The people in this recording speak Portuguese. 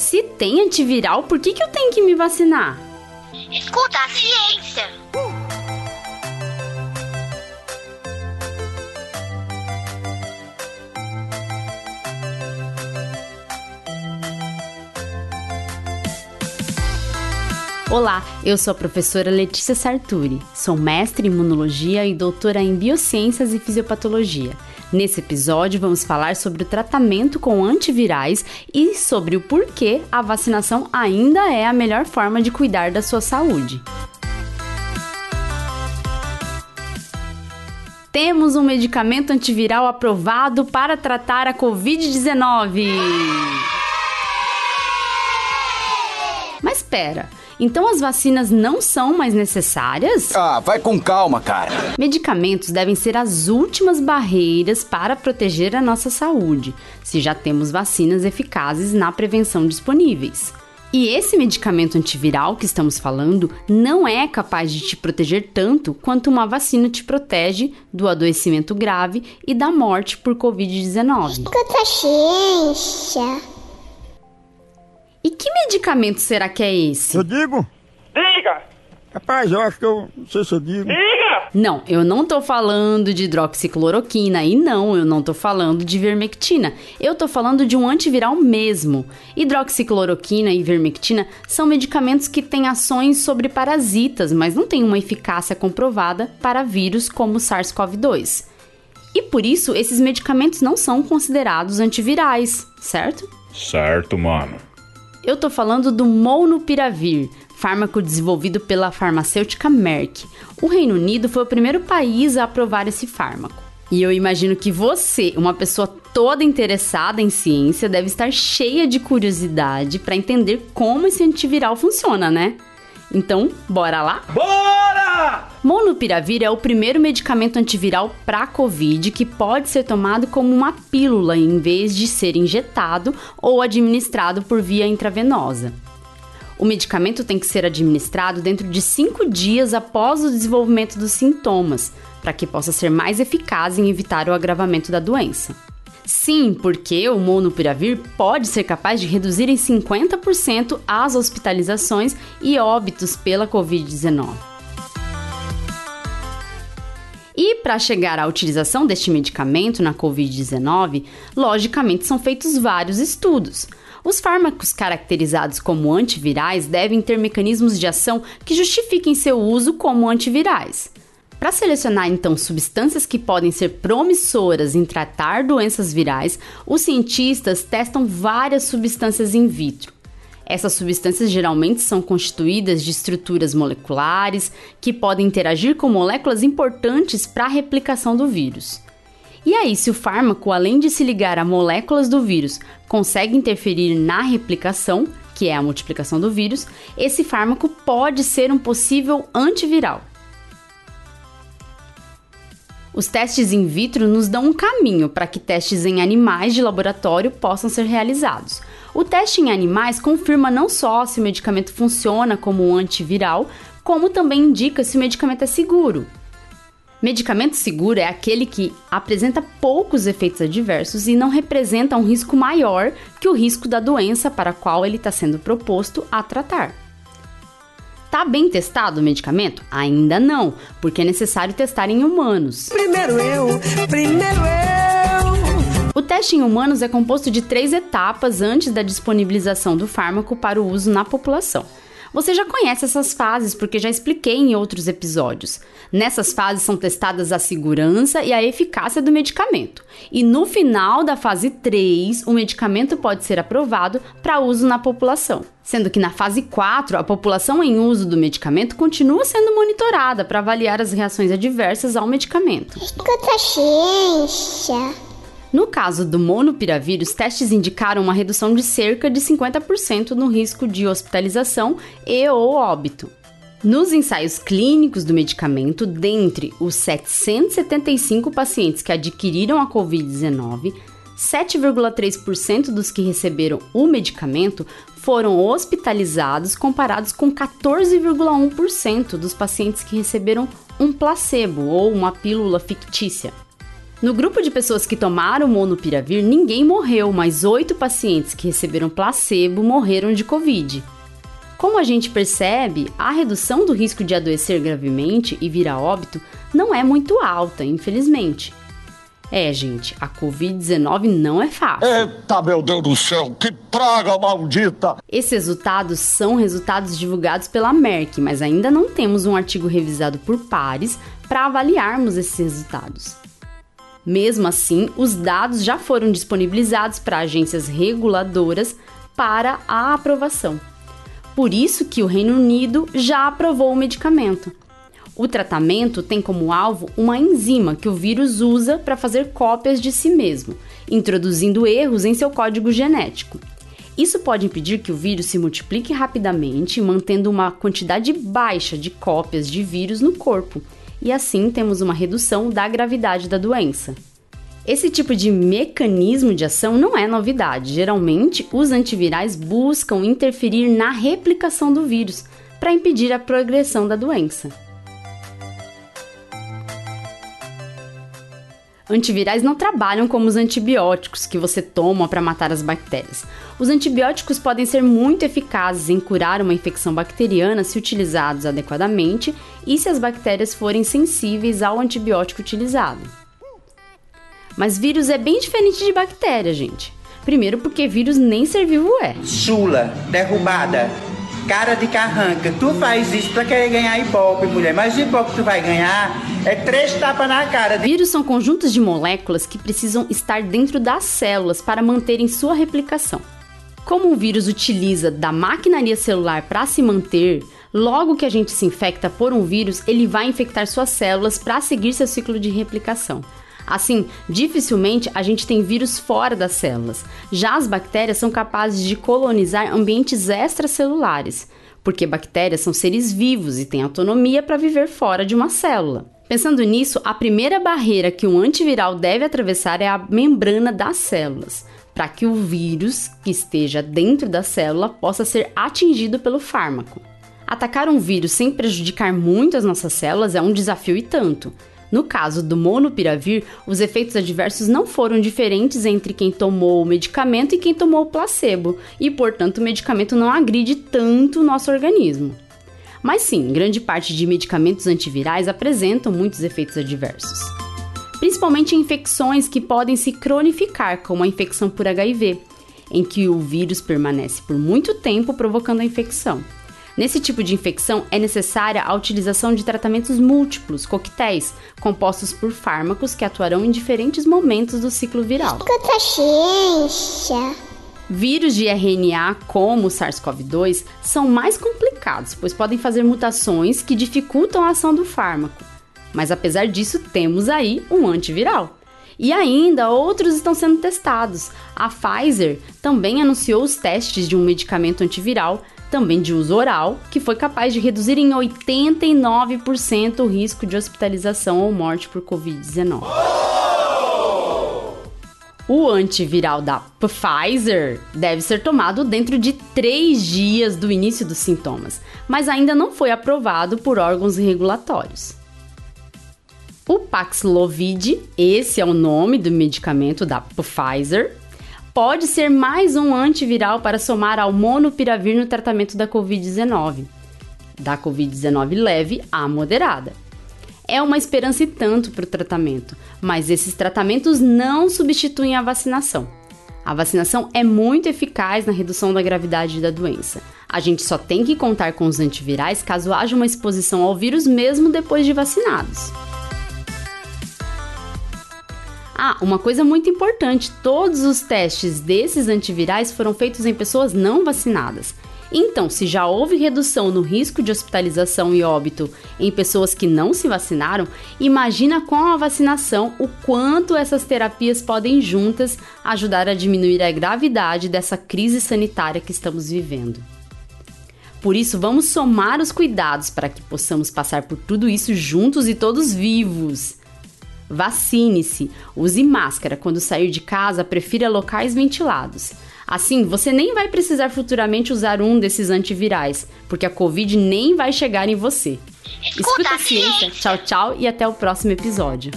Se tem antiviral, por que, que eu tenho que me vacinar? Escuta a ciência. Olá, eu sou a professora Letícia Sarturi. Sou mestre em imunologia e doutora em biociências e fisiopatologia. Nesse episódio, vamos falar sobre o tratamento com antivirais e sobre o porquê a vacinação ainda é a melhor forma de cuidar da sua saúde. Temos um medicamento antiviral aprovado para tratar a Covid-19. Mas espera, então as vacinas não são mais necessárias? Ah, vai com calma, cara. Medicamentos devem ser as últimas barreiras para proteger a nossa saúde, se já temos vacinas eficazes na prevenção disponíveis. E esse medicamento antiviral que estamos falando não é capaz de te proteger tanto quanto uma vacina te protege do adoecimento grave e da morte por Covid-19. Escuta a ciência. Que medicamento será que é esse? Eu digo? Diga! Rapaz, eu acho que eu não sei se eu digo. Diga! Não, eu não tô falando de hidroxicloroquina e não, eu não tô falando de vermectina. Eu tô falando de um antiviral mesmo. Hidroxicloroquina e vermectina são medicamentos que têm ações sobre parasitas, mas não têm uma eficácia comprovada para vírus como o SARS-CoV-2. E por isso, esses medicamentos não são considerados antivirais, certo? Certo, mano. Eu tô falando do Molnupiravir, fármaco desenvolvido pela farmacêutica Merck. O Reino Unido foi o primeiro país a aprovar esse fármaco. E eu imagino que você, uma pessoa toda interessada em ciência, deve estar cheia de curiosidade para entender como esse antiviral funciona, né? Então, bora lá? Bora! Molnupiravir é o primeiro medicamento antiviral para COVID que pode ser tomado como uma pílula em vez de ser injetado ou administrado por via intravenosa. O medicamento tem que ser administrado dentro de 5 dias após o desenvolvimento dos sintomas, para que possa ser mais eficaz em evitar o agravamento da doença. Sim, porque o monopiravir pode ser capaz de reduzir em 50% as hospitalizações e óbitos pela Covid-19. E para chegar à utilização deste medicamento na Covid-19, logicamente são feitos vários estudos. Os fármacos caracterizados como antivirais devem ter mecanismos de ação que justifiquem seu uso como antivirais. Para selecionar então substâncias que podem ser promissoras em tratar doenças virais, os cientistas testam várias substâncias in vitro. Essas substâncias geralmente são constituídas de estruturas moleculares que podem interagir com moléculas importantes para a replicação do vírus. E aí, se o fármaco, além de se ligar a moléculas do vírus, consegue interferir na replicação, que é a multiplicação do vírus, esse fármaco pode ser um possível antiviral. Os testes in vitro nos dão um caminho para que testes em animais de laboratório possam ser realizados. O teste em animais confirma não só se o medicamento funciona como um antiviral, como também indica se o medicamento é seguro. Medicamento seguro é aquele que apresenta poucos efeitos adversos e não representa um risco maior que o risco da doença para a qual ele está sendo proposto a tratar. Tá bem testado o medicamento? Ainda não, porque é necessário testar em humanos. Primeiro eu, primeiro eu. O teste em humanos é composto de três etapas antes da disponibilização do fármaco para o uso na população. Você já conhece essas fases porque já expliquei em outros episódios. Nessas fases são testadas a segurança e a eficácia do medicamento. E no final da fase 3, o medicamento pode ser aprovado para uso na população. Sendo que na fase 4, a população em uso do medicamento continua sendo monitorada para avaliar as reações adversas ao medicamento. Escuta a ciência. No caso do monopiravir, os testes indicaram uma redução de cerca de 50% no risco de hospitalização e ou óbito. Nos ensaios clínicos do medicamento, dentre os 775 pacientes que adquiriram a Covid-19, 7,3% dos que receberam o medicamento foram hospitalizados, comparados com 14,1% dos pacientes que receberam um placebo ou uma pílula fictícia. No grupo de pessoas que tomaram monopiravir, ninguém morreu, mas oito pacientes que receberam placebo morreram de Covid. Como a gente percebe, a redução do risco de adoecer gravemente e vir a óbito não é muito alta, infelizmente. É, gente, a Covid-19 não é fácil. Eita, meu Deus do céu, que praga maldita! Esses resultados são resultados divulgados pela Merck, mas ainda não temos um artigo revisado por pares para avaliarmos esses resultados. Mesmo assim, os dados já foram disponibilizados para agências reguladoras para a aprovação. Por isso que o Reino Unido já aprovou o medicamento. O tratamento tem como alvo uma enzima que o vírus usa para fazer cópias de si mesmo, introduzindo erros em seu código genético. Isso pode impedir que o vírus se multiplique rapidamente, mantendo uma quantidade baixa de cópias de vírus no corpo, e assim temos uma redução da gravidade da doença. Esse tipo de mecanismo de ação não é novidade. Geralmente, os antivirais buscam interferir na replicação do vírus para impedir a progressão da doença. Antivirais não trabalham como os antibióticos que você toma para matar as bactérias. Os antibióticos podem ser muito eficazes em curar uma infecção bacteriana se utilizados adequadamente e se as bactérias forem sensíveis ao antibiótico utilizado. Mas vírus é bem diferente de bactéria, gente. Primeiro porque vírus nem ser vivo é. Chula, derrubada, cara de carranca. Tu faz isso pra querer ganhar ibope, mulher. Mas o ibope que tu vai ganhar é três tapas na cara. Vírus são conjuntos de moléculas que precisam estar dentro das células para manterem sua replicação. Como um vírus utiliza da maquinaria celular para se manter, logo que a gente se infecta por um vírus, ele vai infectar suas células para seguir seu ciclo de replicação. Assim, dificilmente a gente tem vírus fora das células. Já as bactérias são capazes de colonizar ambientes extracelulares, porque bactérias são seres vivos e têm autonomia para viver fora de uma célula. Pensando nisso, a primeira barreira que um antiviral deve atravessar é a membrana das células, para que o vírus que esteja dentro da célula possa ser atingido pelo fármaco. Atacar um vírus sem prejudicar muito as nossas células é um desafio e tanto. No caso do monopiravir, os efeitos adversos não foram diferentes entre quem tomou o medicamento e quem tomou o placebo, e portanto o medicamento não agride tanto o nosso organismo. Mas sim, grande parte de medicamentos antivirais apresentam muitos efeitos adversos. Principalmente em infecções que podem se cronificar, como a infecção por HIV, em que o vírus permanece por muito tempo provocando a infecção. Nesse tipo de infecção é necessária a utilização de tratamentos múltiplos, coquetéis, compostos por fármacos que atuarão em diferentes momentos do ciclo viral. Escuta a ciência. Vírus de RNA, como o SARS-CoV-2, são mais complicados, pois podem fazer mutações que dificultam a ação do fármaco. Mas apesar disso, temos aí um antiviral. E ainda outros estão sendo testados. A Pfizer também anunciou os testes de um medicamento antiviral também de uso oral, que foi capaz de reduzir em 89% o risco de hospitalização ou morte por Covid-19. O antiviral da Pfizer deve ser tomado dentro de três dias do início dos sintomas, mas ainda não foi aprovado por órgãos regulatórios. O Paxlovid, esse é o nome do medicamento da Pfizer, pode ser mais um antiviral para somar ao monopiravir no tratamento da Covid-19, da Covid-19 leve a moderada. É uma esperança e tanto para o tratamento, mas esses tratamentos não substituem a vacinação. A vacinação é muito eficaz na redução da gravidade da doença. A gente só tem que contar com os antivirais caso haja uma exposição ao vírus mesmo depois de vacinados. Ah, uma coisa muito importante: todos os testes desses antivirais foram feitos em pessoas não vacinadas. Então, se já houve redução no risco de hospitalização e óbito em pessoas que não se vacinaram, imagina com a vacinação o quanto essas terapias podem juntas ajudar a diminuir a gravidade dessa crise sanitária que estamos vivendo. Por isso, vamos somar os cuidados para que possamos passar por tudo isso juntos e todos vivos. Vacine-se, use máscara quando sair de casa, prefira locais ventilados. Assim, você nem vai precisar futuramente usar um desses antivirais, porque a Covid nem vai chegar em você. Escuta, Escuta a ciência. Tchau, tchau e até o próximo episódio.